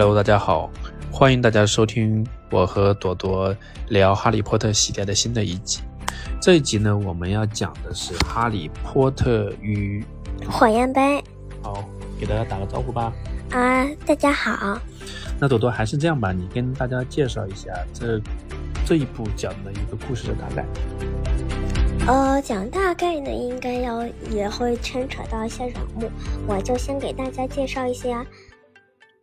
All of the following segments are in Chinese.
Hello，大家好，欢迎大家收听我和朵朵聊《哈利波特》系列的新的一集。这一集呢，我们要讲的是《哈利波特与火焰杯》。好，给大家打个招呼吧。啊，大家好。那朵朵还是这样吧，你跟大家介绍一下这这一部讲的一个故事的大概。呃，讲大概呢，应该要也会牵扯到一些人物，我就先给大家介绍一些。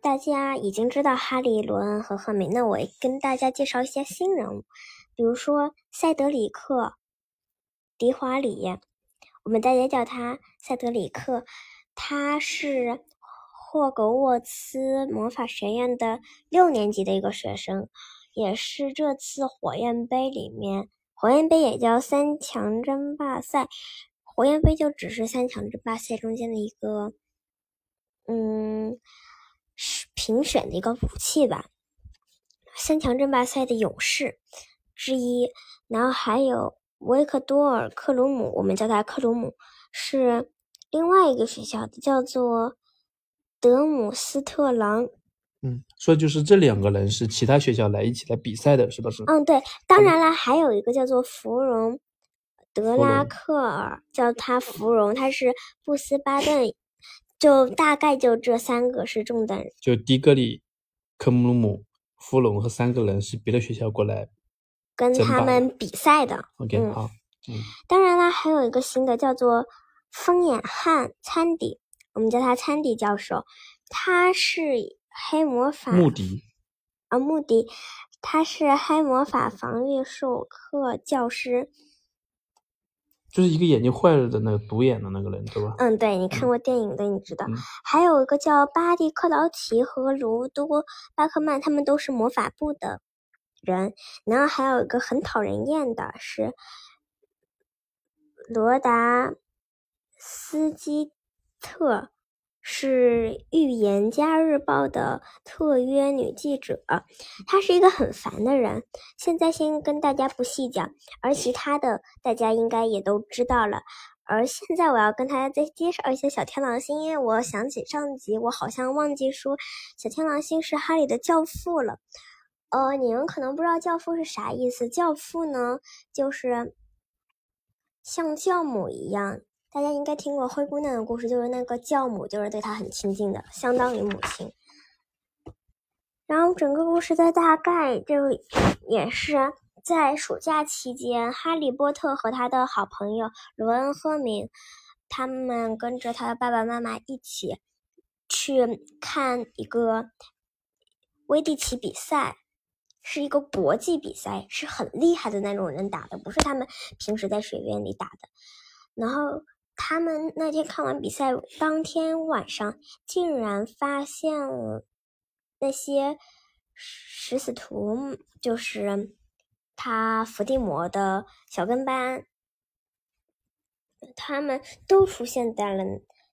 大家已经知道哈利、罗恩和赫敏，那我跟大家介绍一些新人物，比如说塞德里克·迪华里，我们大家叫他塞德里克，他是霍格沃茨魔法学院的六年级的一个学生，也是这次火焰杯里面，火焰杯也叫三强争霸赛，火焰杯就只是三强争霸赛中间的一个，嗯。是评选的一个武器吧，三强争霸赛的勇士之一。然后还有维克多尔·克鲁姆，我们叫他克鲁姆，是另外一个学校的，叫做德姆斯特朗。嗯，所以就是这两个人是其他学校来一起来比赛的，是不是？嗯，对。当然了，还有一个叫做芙蓉·德拉克尔，叫他芙蓉，他是布斯巴顿。就大概就这三个是中等，就迪格里、科姆鲁姆、弗隆和三个人是别的学校过来跟他们比赛的。OK，好，嗯。当然了，还有一个新的叫做风眼汉参迪，我们叫他参迪教授，他是黑魔法穆迪啊，穆迪，他是黑魔法防御授课教师。就是一个眼睛坏了的那个独眼的那个人，对吧？嗯，对，你看过电影的，你知道。还有一个叫巴蒂克劳奇和卢多巴克曼，他们都是魔法部的人。然后还有一个很讨人厌的是罗达斯基特。是《预言家日报》的特约女记者，她是一个很烦的人。现在先跟大家不细讲，而其他的大家应该也都知道了。而现在我要跟大家再介绍一下小天狼星，因为我想起上集我好像忘记说小天狼星是哈利的教父了。呃，你们可能不知道教父是啥意思，教父呢就是像教母一样。大家应该听过灰姑娘的故事，就是那个教母，就是对她很亲近的，相当于母亲。然后整个故事的大概就也是在暑假期间，哈利波特和他的好朋友罗恩·赫敏，他们跟着他的爸爸妈妈一起去看一个威蒂奇比赛，是一个国际比赛，是很厉害的那种人打的，不是他们平时在学院里打的。然后。他们那天看完比赛，当天晚上竟然发现了那些食死徒，就是他伏地魔的小跟班，他们都出现在了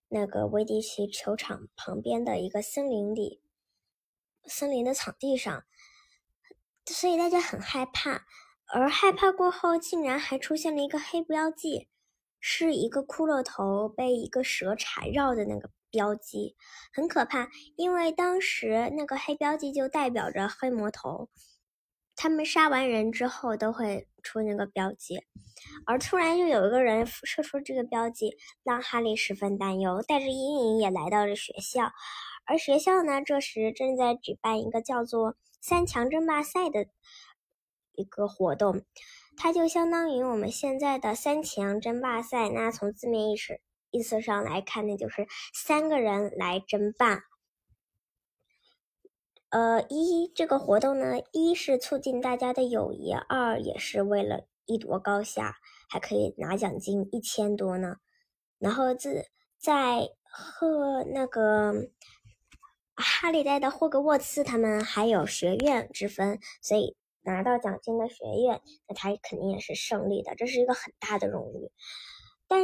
那个威迪奇球场旁边的一个森林里，森林的场地上，所以大家很害怕，而害怕过后，竟然还出现了一个黑标记。是一个骷髅头被一个蛇缠绕的那个标记，很可怕。因为当时那个黑标记就代表着黑魔头，他们杀完人之后都会出那个标记。而突然又有一个人射出这个标记，让哈利十分担忧，带着阴影也来到了学校。而学校呢，这时正在举办一个叫做“三强争霸赛”的一个活动。它就相当于我们现在的三强争霸赛。那从字面意思意思上来看，那就是三个人来争霸。呃，一这个活动呢，一是促进大家的友谊，二也是为了一夺高下，还可以拿奖金一千多呢。然后自在和那个哈利带的霍格沃茨，他们还有学院之分，所以。拿到奖金的学院，那他肯定也是胜利的，这是一个很大的荣誉。但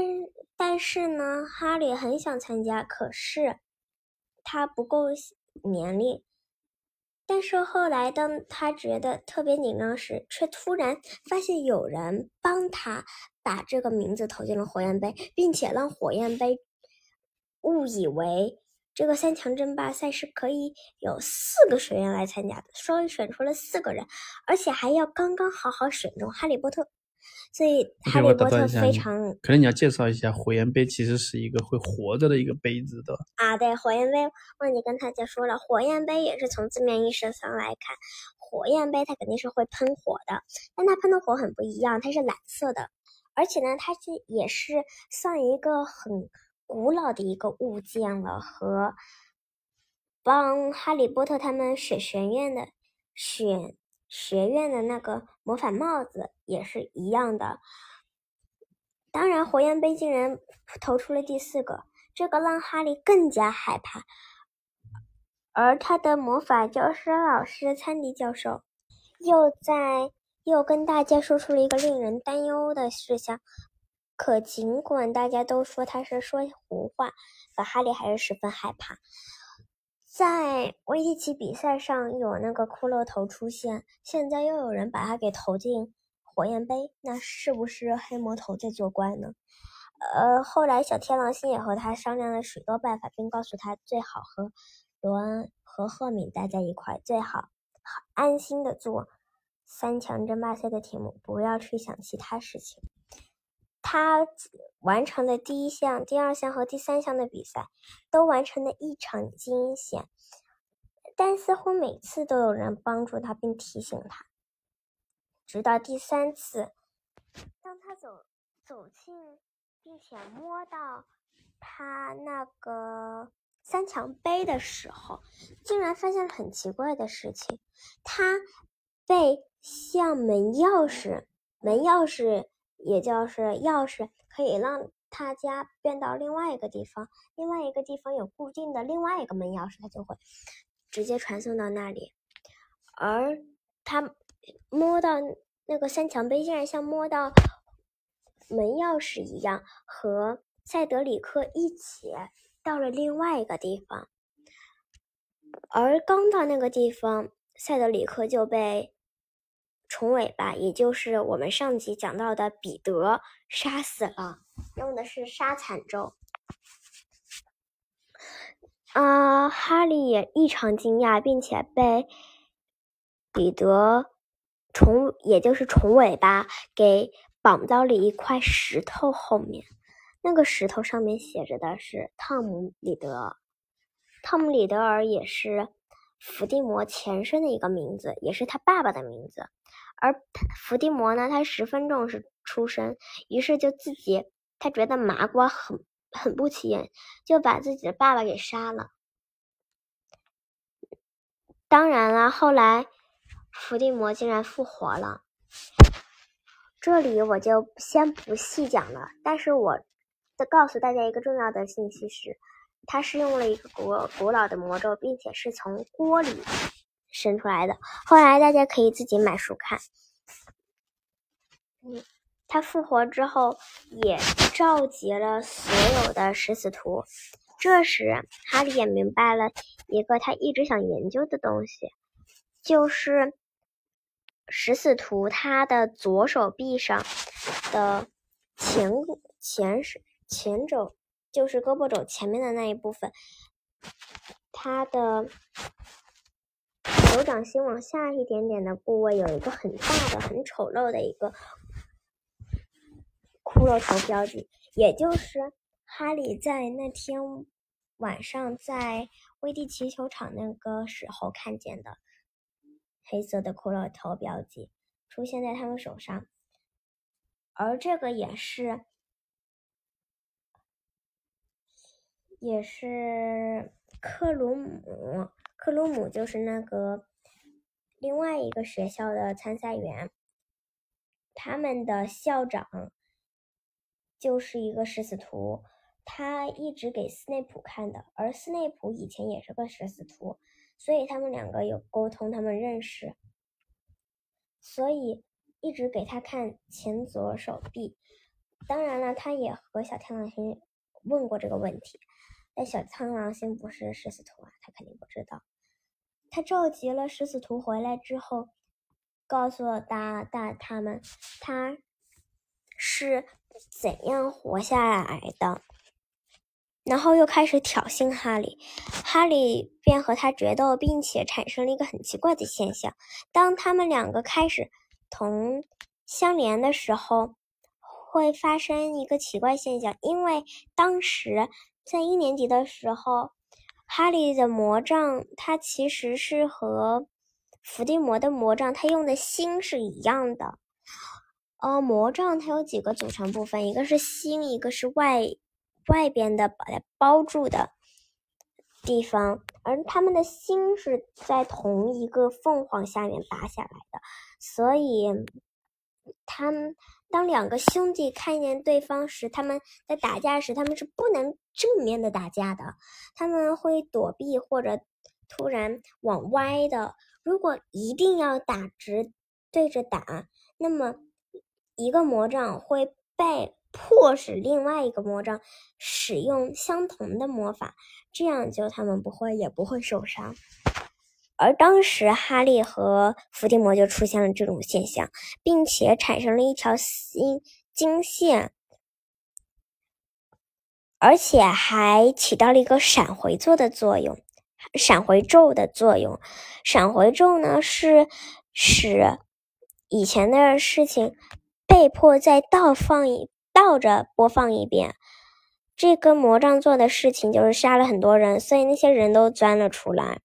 但是呢，哈利很想参加，可是他不够年龄。但是后来，当他觉得特别紧张时，却突然发现有人帮他把这个名字投进了火焰杯，并且让火焰杯误以为这个三强争霸赛是可以有四个学员来参加的，所以选出了四个人，而且还要刚刚好好选中哈利波特。所以哈利波特非常，可能你要介绍一下火焰杯，其实是一个会活着的一个杯子的啊。对，火焰杯忘记跟大家说了，火焰杯也是从字面意思上来看，火焰杯它肯定是会喷火的，但它喷的火很不一样，它是蓝色的，而且呢，它是也是算一个很古老的一个物件了，和帮哈利波特他们选学院的选。学院的那个魔法帽子也是一样的。当然，火焰杯竟然投出了第四个，这个让哈利更加害怕。而他的魔法教师老师参迪教授又在又跟大家说出了一个令人担忧的事项。可尽管大家都说他是说胡话，可哈利还是十分害怕。在威迪奇比赛上有那个骷髅头出现，现在又有人把他给投进火焰杯，那是不是黑魔头在作怪呢？呃，后来小天狼星也和他商量了许多办法，并告诉他最好和罗恩和赫敏待在一块，最好安心的做三强争霸赛的题目，不要去想其他事情。他完成的第一项、第二项和第三项的比赛都完成的异常惊险，但似乎每次都有人帮助他并提醒他。直到第三次，当他走走进并且摸到他那个三强杯的时候，竟然发现了很奇怪的事情：他被像门钥匙，门钥匙。也就是钥匙可以让他家变到另外一个地方，另外一个地方有固定的另外一个门钥匙，他就会直接传送到那里。而他摸到那个三强杯，竟然像摸到门钥匙一样，和塞德里克一起到了另外一个地方。而刚到那个地方，塞德里克就被。虫尾巴，也就是我们上集讲到的彼得杀死了，用的是杀惨咒。啊，哈利也异常惊讶，并且被彼得虫，也就是虫尾巴给绑到了一块石头后面。那个石头上面写着的是汤姆·里德，汤姆·里德尔也是伏地魔前身的一个名字，也是他爸爸的名字。而伏地魔呢，他十分重视出身，于是就自己他觉得麻瓜很很不起眼，就把自己的爸爸给杀了。当然了，后来伏地魔竟然复活了，这里我就先不细讲了。但是我再告诉大家一个重要的信息是，他是用了一个古古老的魔咒，并且是从锅里。生出来的。后来大家可以自己买书看。嗯，他复活之后也召集了所有的食死徒。这时，哈利也明白了一个他一直想研究的东西，就是食死徒他的左手臂上的前前手前肘，就是胳膊肘前面的那一部分，他的。手掌心往下一点点的部位有一个很大的、很丑陋的一个骷髅头标记，也就是哈利在那天晚上在威蒂奇球场那个时候看见的黑色的骷髅头标记出现在他们手上，而这个也是也是克鲁姆。克鲁姆就是那个另外一个学校的参赛员，他们的校长就是一个食死徒，他一直给斯内普看的，而斯内普以前也是个食死徒，所以他们两个有沟通，他们认识，所以一直给他看前左手臂。当然了，他也和小天狼星问过这个问题。但小苍狼星不是食死徒啊，他肯定不知道。他召集了食死徒回来之后，告诉了大大他们，他是怎样活下来的。然后又开始挑衅哈利，哈利便和他决斗，并且产生了一个很奇怪的现象：当他们两个开始同相连的时候，会发生一个奇怪现象，因为当时在一年级的时候，哈利的魔杖它其实是和伏地魔的魔杖，他用的心是一样的。呃，魔杖它有几个组成部分，一个是心，一个是外外边的把它包住的地方，而他们的心是在同一个凤凰下面拔下来的，所以他们当两个兄弟看见对方时，他们在打架时，他们是不能正面的打架的，他们会躲避或者突然往歪的。如果一定要打直对着打，那么。一个魔杖会被迫使另外一个魔杖使用相同的魔法，这样就他们不会也不会受伤。而当时哈利和伏地魔就出现了这种现象，并且产生了一条新经线，而且还起到了一个闪回座的作用，闪回咒的作用。闪回咒呢是使以前的事情。被迫再倒放一倒着播放一遍，这跟魔杖做的事情就是杀了很多人，所以那些人都钻了出来，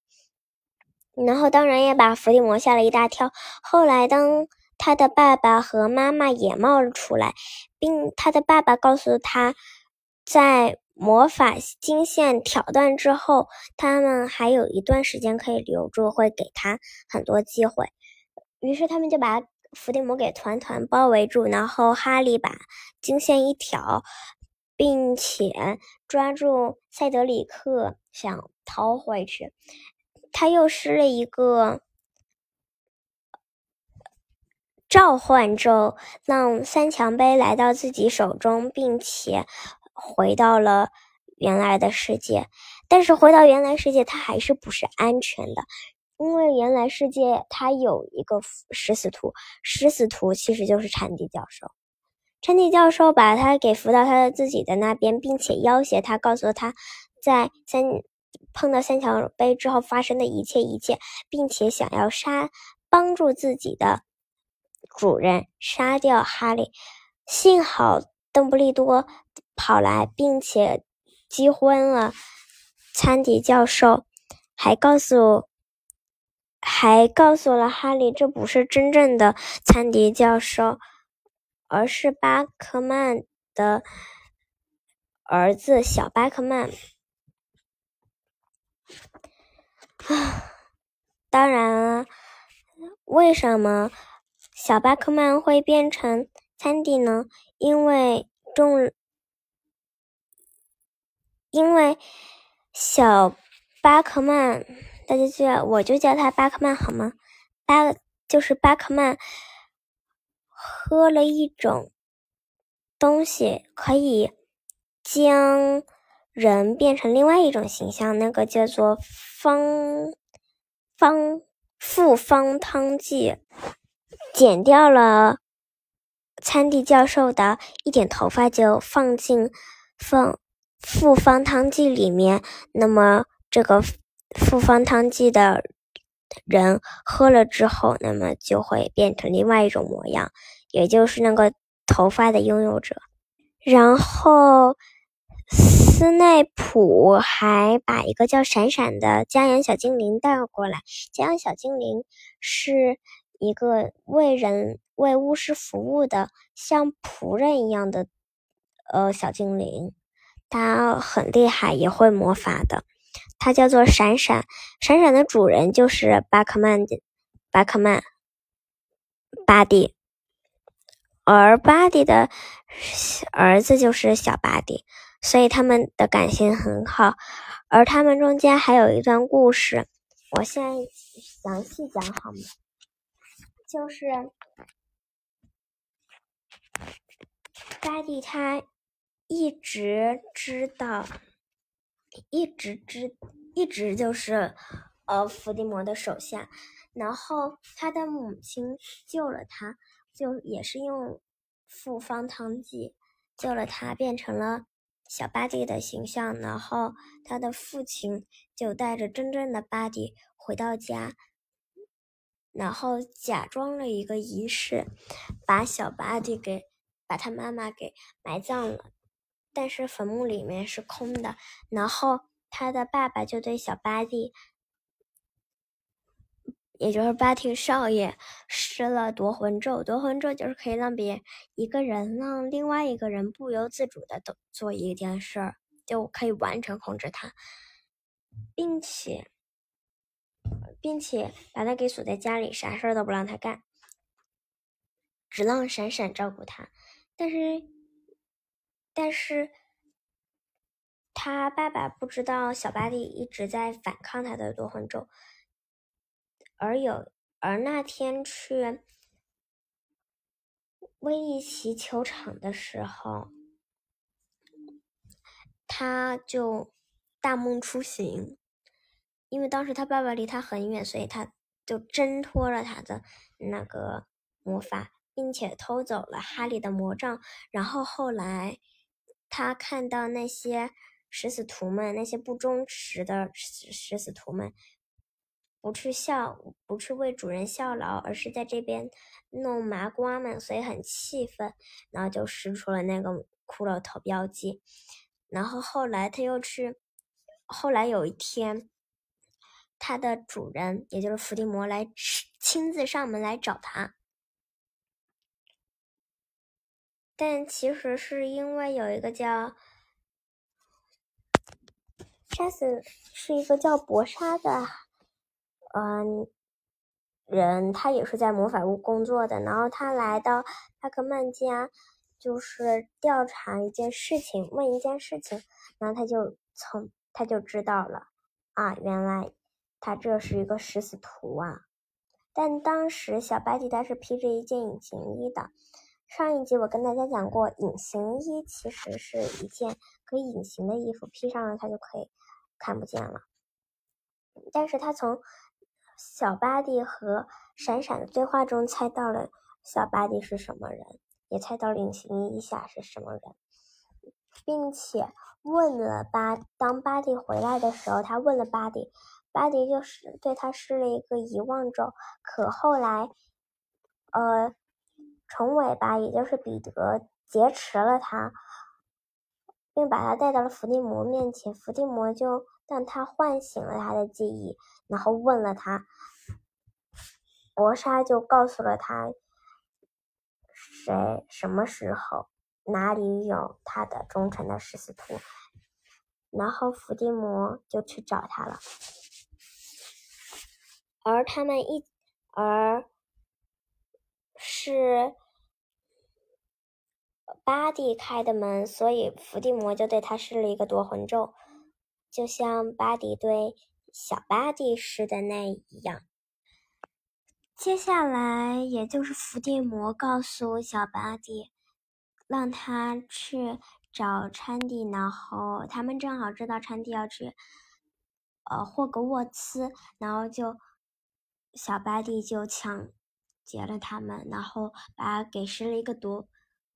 然后当然也把伏地魔吓了一大跳。后来当他的爸爸和妈妈也冒了出来，并他的爸爸告诉他，在魔法金线挑断之后，他们还有一段时间可以留住，会给他很多机会。于是他们就把。伏地魔给团团包围住，然后哈利把金线一挑，并且抓住塞德里克，想逃回去。他又施了一个召唤咒，让三强杯来到自己手中，并且回到了原来的世界。但是回到原来世界，他还是不是安全的。因为原来世界他有一个食死徒，食死徒其实就是禅迪教授。禅迪教授把他给扶到他的自己的那边，并且要挟他，告诉他，在三碰到三桥杯之后发生的一切一切，并且想要杀帮助自己的主人杀掉哈利。幸好邓布利多跑来，并且击昏了餐迪教授，还告诉。还告诉了哈利，这不是真正的餐迪教授，而是巴克曼的儿子小巴克曼。啊，啊 当然了，为什么小巴克曼会变成餐迪呢？因为中，因为小巴克曼。大家叫我就叫他巴克曼好吗？巴就是巴克曼喝了一种东西，可以将人变成另外一种形象，那个叫做方方复方汤剂，剪掉了参地教授的一点头发，就放进放复方汤剂里面，那么这个。复方汤剂的人喝了之后，那么就会变成另外一种模样，也就是那个头发的拥有者。然后，斯内普还把一个叫闪闪的家养小精灵带了过来。家养小精灵是一个为人为巫师服务的，像仆人一样的呃小精灵，他很厉害，也会魔法的。它叫做闪闪，闪闪的主人就是巴克曼巴克曼巴蒂，而巴蒂的儿子就是小巴蒂，所以他们的感情很好。而他们中间还有一段故事，我现在详细讲好吗？就是巴蒂他一直知道。一直知，一直就是，呃，伏地魔的手下。然后他的母亲救了他，就也是用复方汤剂救了他，变成了小巴蒂的形象，然后他的父亲就带着真正的巴蒂回到家，然后假装了一个仪式，把小巴蒂给把他妈妈给埋葬了，但是坟墓里面是空的，然后他的爸爸就对小巴蒂。也就是巴提少爷施了夺魂咒，夺魂咒就是可以让别一个人让另外一个人不由自主的都做一件事儿，就可以完全控制他，并且，并且把他给锁在家里，啥事儿都不让他干，只让闪闪照顾他。但是，但是，他爸爸不知道小巴蒂一直在反抗他的夺魂咒。而有而那天去威利奇球场的时候，他就大梦初醒，因为当时他爸爸离他很远，所以他就挣脱了他的那个魔法，并且偷走了哈利的魔杖。然后后来他看到那些食死徒们，那些不忠实的食食死徒们。不去效，不去为主人效劳，而是在这边弄麻瓜们，所以很气愤，然后就使出了那个骷髅头标记。然后后来他又去，后来有一天，他的主人也就是伏地魔来亲自上门来找他，但其实是因为有一个叫杀死，是一个叫博莎的。嗯，人他也是在魔法屋工作的，然后他来到帕克曼家，就是调查一件事情，问一件事情，然后他就从他就知道了啊，原来他这是一个食死徒啊！但当时小白迪他是披着一件隐形衣的，上一集我跟大家讲过，隐形衣其实是一件可以隐形的衣服，披上了他就可以看不见了，但是他从。小巴蒂和闪闪的对话中猜到了小巴蒂是什么人，也猜到了隐形衣下是什么人，并且问了巴。当巴蒂回来的时候，他问了巴蒂，巴蒂就是对他施了一个遗忘咒。可后来，呃，虫尾巴也就是彼得劫持了他，并把他带到了伏地魔面前，伏地魔就。但他唤醒了他的记忆，然后问了他，博莎就告诉了他，谁什么时候哪里有他的忠诚的食死徒，然后伏地魔就去找他了，而他们一而是巴蒂开的门，所以伏地魔就对他施了一个夺魂咒。就像巴迪对小巴迪施的那一样，接下来也就是伏地魔告诉小巴迪，让他去找昌迪，然后他们正好知道昌迪要去，呃，霍格沃茨，然后就小巴迪就抢劫了他们，然后把给施了一个毒，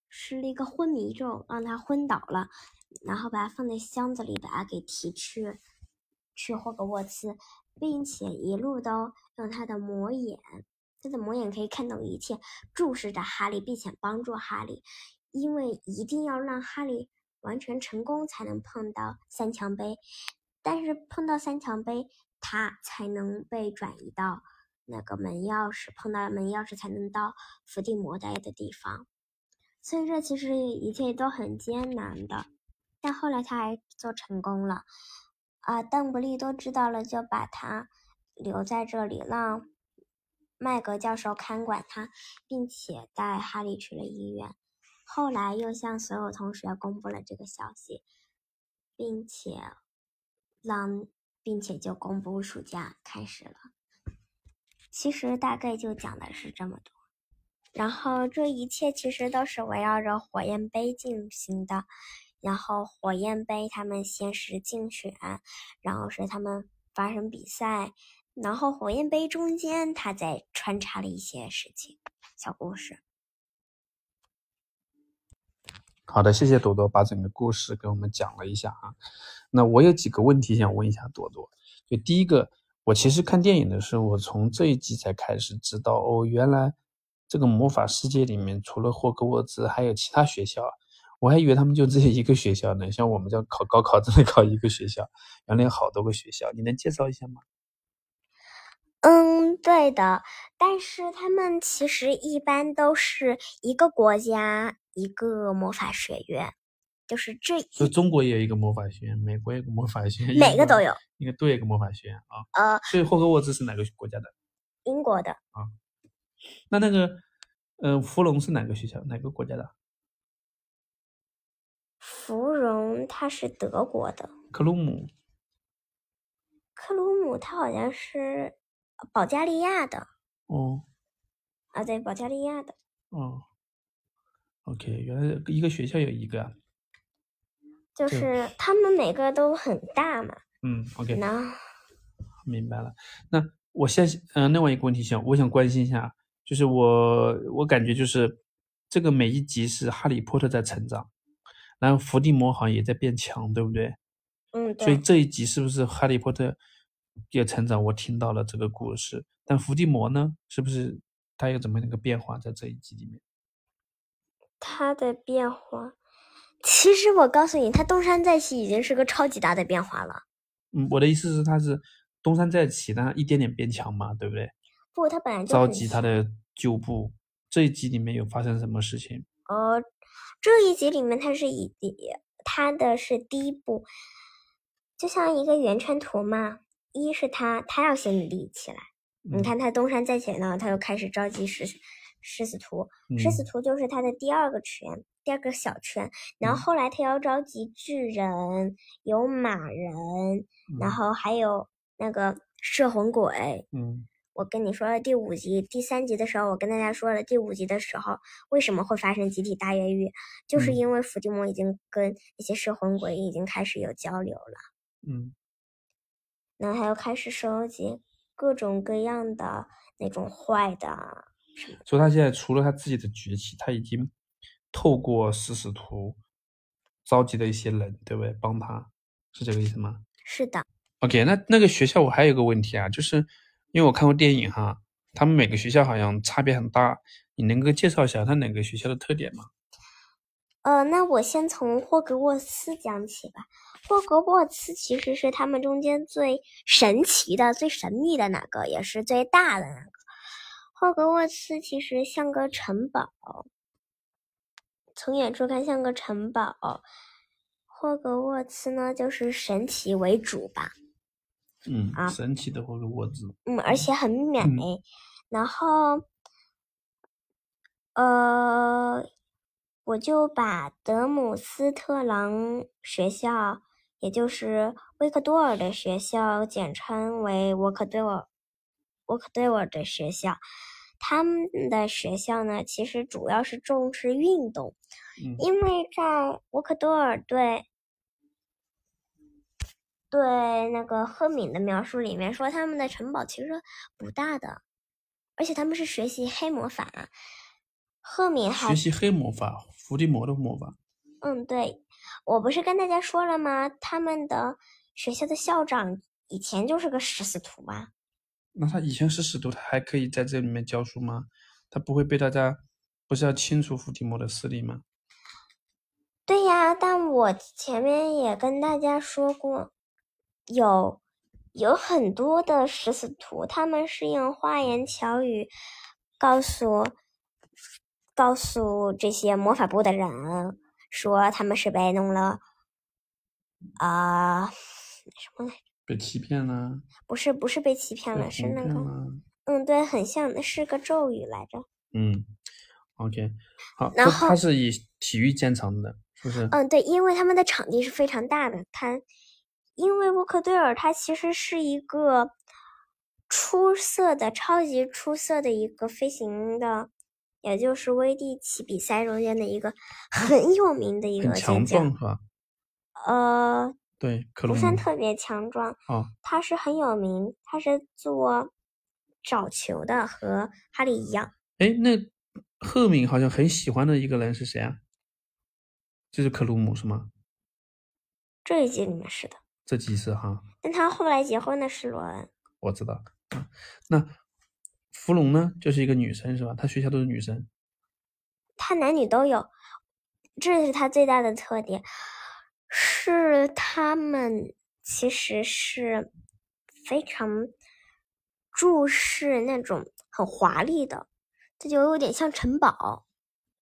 施了一个昏迷咒，让他昏倒了。然后把它放在箱子里，把它给提去去霍格沃茨，并且一路都用他的魔眼，他的魔眼可以看懂一切，注视着哈利，并且帮助哈利，因为一定要让哈利完全成功才能碰到三强杯，但是碰到三强杯，他才能被转移到那个门钥匙，碰到门钥匙才能到伏地魔待的地方，所以这其实一切都很艰难的。但后来他还做成功了，啊，邓布利多知道了，就把他留在这里，让麦格教授看管他，并且带哈利去了医院。后来又向所有同学公布了这个消息，并且让，并且就公布暑假开始了。其实大概就讲的是这么多，然后这一切其实都是围绕着火焰杯进行的。然后火焰杯，他们先是竞选，然后是他们发生比赛，然后火焰杯中间，他再穿插了一些事情、小故事。好的，谢谢朵朵把整个故事给我们讲了一下啊。那我有几个问题想问一下朵朵。就第一个，我其实看电影的时候，我从这一集才开始知道哦，原来这个魔法世界里面除了霍格沃兹还有其他学校，我还以为他们就这些一个学校呢。像我们这样考高考只能考一个学校，原来有好多个学校，你能介绍一下吗？嗯，对的，但是他们其实一般都是一个国家一个魔法学院，就是这。所以中国也有一个魔法学院，美国有个魔法学院，每个都有，应该都有一个魔法学院啊。呃，所以霍格沃兹是哪个国家的？英国的。啊，那那个，呃，芙蓉是哪个学校？哪个国家的？芙蓉它是德国的。克鲁姆。克鲁姆它好像是。保加利亚的哦，啊，对，保加利亚的哦。OK，原来一个学校有一个，就是他们每个都很大嘛。嗯，OK，那明白了。那我现嗯，另外一个问题想，我想关心一下，就是我我感觉就是这个每一集是哈利波特在成长，然后伏地魔好像也在变强，对不对？嗯，所以这一集是不是哈利波特？也成长，我听到了这个故事，但伏地魔呢？是不是他有怎么样一个变化在这一集里面？他的变化，其实我告诉你，他东山再起已经是个超级大的变化了。嗯，我的意思是他是东山再起，但一点点变强嘛，对不对？不，他本来就召集他的旧部。这一集里面有发生什么事情？呃，这一集里面它是以它的是第一步，就像一个圆圈图嘛。一是他，他要先立起来。你看他东山再起呢，他又开始召集狮狮子图，狮子图就是他的第二个圈，第二个小圈。然后后来他要召集巨人，有马人，然后还有那个摄魂鬼。嗯，我跟你说了第五集、第三集的时候，我跟大家说了第五集的时候为什么会发生集体大越狱，就是因为伏地魔已经跟那些摄魂鬼已经开始有交流了。嗯。然后他又开始收集各种各样的那种坏的，所以他现在除了他自己的崛起，他已经透过食死徒召集的一些人，对不对？帮他是这个意思吗？是的。OK，那那个学校我还有个问题啊，就是因为我看过电影哈，他们每个学校好像差别很大，你能够介绍一下他哪个学校的特点吗？呃，那我先从霍格沃茨讲起吧。霍格沃茨其实是他们中间最神奇的、最神秘的那个，也是最大的那个。霍格沃茨其实像个城堡，从远处看像个城堡。霍格沃茨呢，就是神奇为主吧。嗯，啊，神奇的霍格沃兹。嗯，而且很美。然后，呃。我就把德姆斯特朗学校，也就是维克多尔的学校，简称为沃克多尔。沃克多尔的学校，他们的学校呢，其实主要是重视运动，因为在沃克多尔对对那个赫敏的描述里面说，他们的城堡其实不大的，而且他们是学习黑魔法。赫敏还学习黑魔法。伏地魔的魔法。嗯，对，我不是跟大家说了吗？他们的学校的校长以前就是个食死徒吗？那他以前是使徒，他还可以在这里面教书吗？他不会被大家不是要清除伏地魔的势力吗？对呀，但我前面也跟大家说过，有有很多的食死徒，他们是用花言巧语告诉。告诉这些魔法部的人说他们是被弄了啊什么来着？被欺骗了？不是，不是被欺骗了，是那个嗯，对，很像是个咒语来着。嗯，OK，好，然后他是以体育见长的，是不是？嗯，对，因为他们的场地是非常大的。他因为沃克堆尔，他其实是一个出色的、超级出色的一个飞行的。也就是威地奇比赛中间的一个 很有名的一个强壮是吧？呃，对，不算特别强壮。啊，他是很有名，他是做找球的，和哈利一样。哎，那赫敏好像很喜欢的一个人是谁啊？就是克鲁姆是吗？这一集里面是的，这几次哈，但他后来结婚的是罗恩。我知道。嗯那芙蓉呢，就是一个女生是吧？她学校都是女生。他男女都有，这是他最大的特点，是他们其实是非常注视那种很华丽的，这就有点像城堡、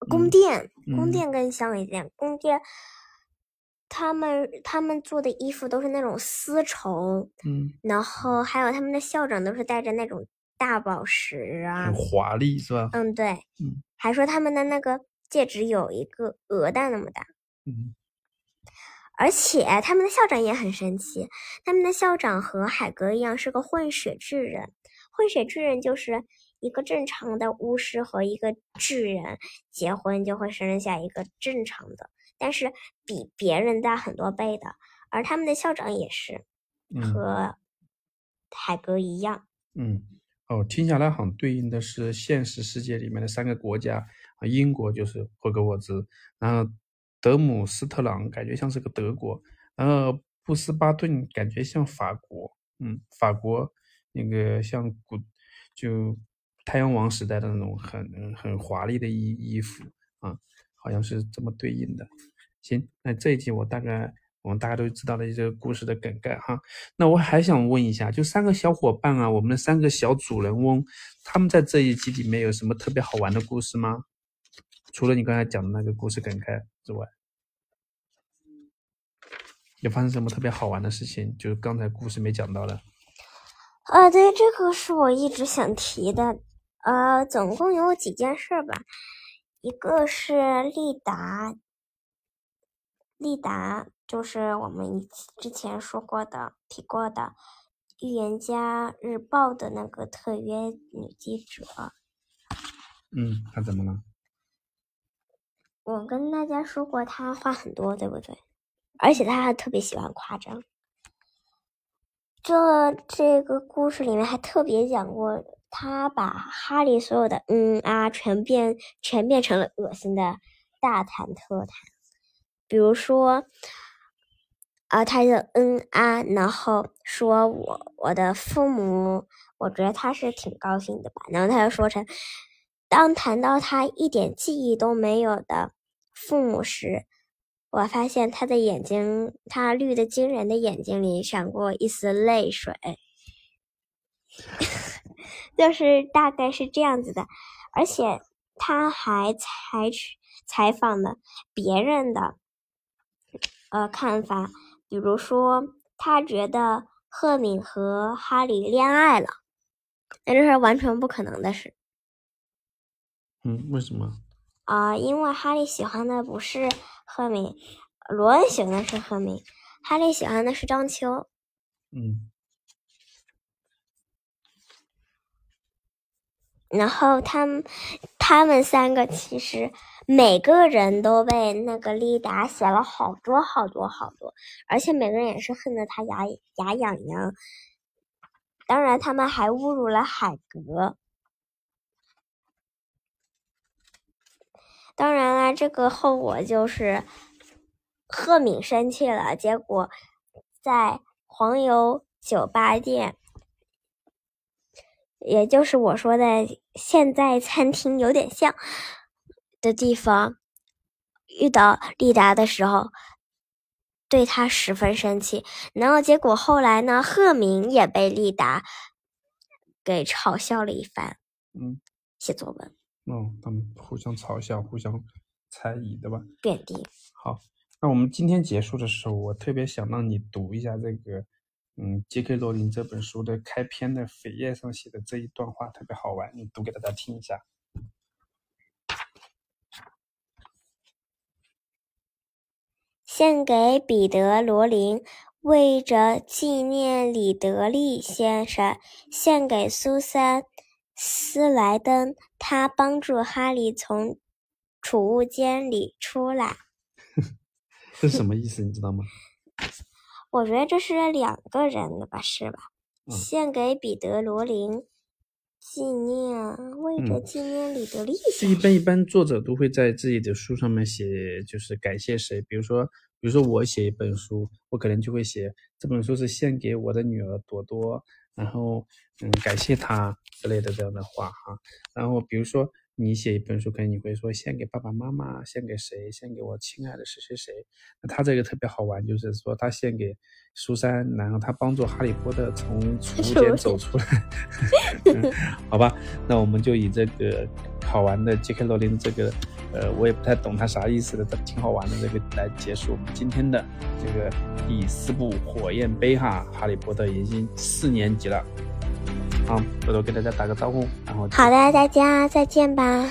宫嗯殿，宫嗯殿更像一点。宫殿，他们他们做的衣服都是那种丝绸，嗯，然后还有他们的校长都是戴着那种大宝石啊很，华丽是吧？嗯，对，嗯还说他们的那个戒指有一个鹅蛋那么大，嗯而且他们的校长也很神奇，他们的校长和海格一样是个混血智人。混血智人就是一个正常的巫师和一个智人结婚就会生下一个正常的，但是比别人大很多倍的。而他们的校长也是嗯和海格一样。嗯。哦，听下来好像对应的是现实世界里面的三个国家啊，英国就是霍格沃兹，然后德姆斯特朗感觉像是个德国，然后布斯巴顿感觉像法国，嗯，法国那个像古就太阳王时代的那种很很华丽的衣衣服啊，好像是这么对应的。行，那这一集我大概我们大家都知道了这个故事的梗概哈。那我还想问一下，就三个小伙伴啊，我们的三个小主人翁，他们在这一集里面有什么特别好玩的故事吗？除了你刚才讲的那个故事梗概之外，有发生什么特别好玩的事情？就是刚才故事没讲到的。啊，对，这个是我一直想提的。呃，总共有几件事吧，一个是利达，利达就是我们以之前说过的、提过的《预言家日报》的那个特约女记者。嗯，她怎么了？我跟大家说过，她话很多，对不对？而且她还特别喜欢夸张。这这个故事里面还特别讲过，他把哈利所有的嗯啊全变全变成了恶心的大谈特谈。比如说，啊，他的嗯啊，然后说我我的父母，我觉得他是挺高兴的吧。然后他又说成，当谈到他一点记忆都没有的父母时，我发现他的眼睛，他绿的惊人的眼睛里闪过一丝泪水，就是大概是这样子的。而且他还采取采访了别人的呃看法，比如说他觉得赫敏和哈利恋爱了，那这是完全不可能的事。嗯，为什么？啊、因为哈利喜欢的不是赫敏，罗恩喜欢的是赫敏，哈利喜欢的是张秋。嗯然后他们他们三个其实每个人都被那个丽达写了好多好多好多，而且每个人也是恨得他牙牙痒痒。当然，他们还侮辱了海格。当然啦，这个后果就是赫敏生气了，结果在黄油酒吧店，也就是我说的现在餐厅有点像的地方，遇到丽达的时候，对他十分生气。然后结果后来呢，赫敏也被丽达给嘲笑了一番，嗯，写作文嗯，他们互相嘲笑，互相猜疑，对吧？贬低。好，那我们今天结束的时候，我特别想让你读一下这个，嗯，J.K. 罗琳这本书的开篇的扉页上写的这一段话，特别好玩，你读给大家听一下。献给彼得·罗琳，为着纪念李德利先生；献给苏珊·斯莱登，他帮助哈利从储物间里出来。这是什么意思？你知道吗？我觉得这是两个人的吧，是吧？嗯献给彼得·罗琳，纪念，为着纪念李德利一般一般作者都会在自己的书上面写，就是感谢谁。比如说，比如说我写一本书，我可能就会写这本书是献给我的女儿朵朵，然后嗯，感谢她之类的这样的话哈。然后比如说。你写一本书，可能你会说献给爸爸妈妈，献给谁？献给我亲爱的谁谁谁？那他这个特别好玩，就是说他献给苏珊，然后他帮助哈利波特从储物间走出来。好吧，那我们就以这个好玩的 J.K. 罗琳这个，呃，我也不太懂他啥意思的，挺好玩的这个来结束我们今天的这个第四部《火焰杯》哈，哈利波特已经四年级了。好，回头给大家打个招呼，然后好的，大家再见吧。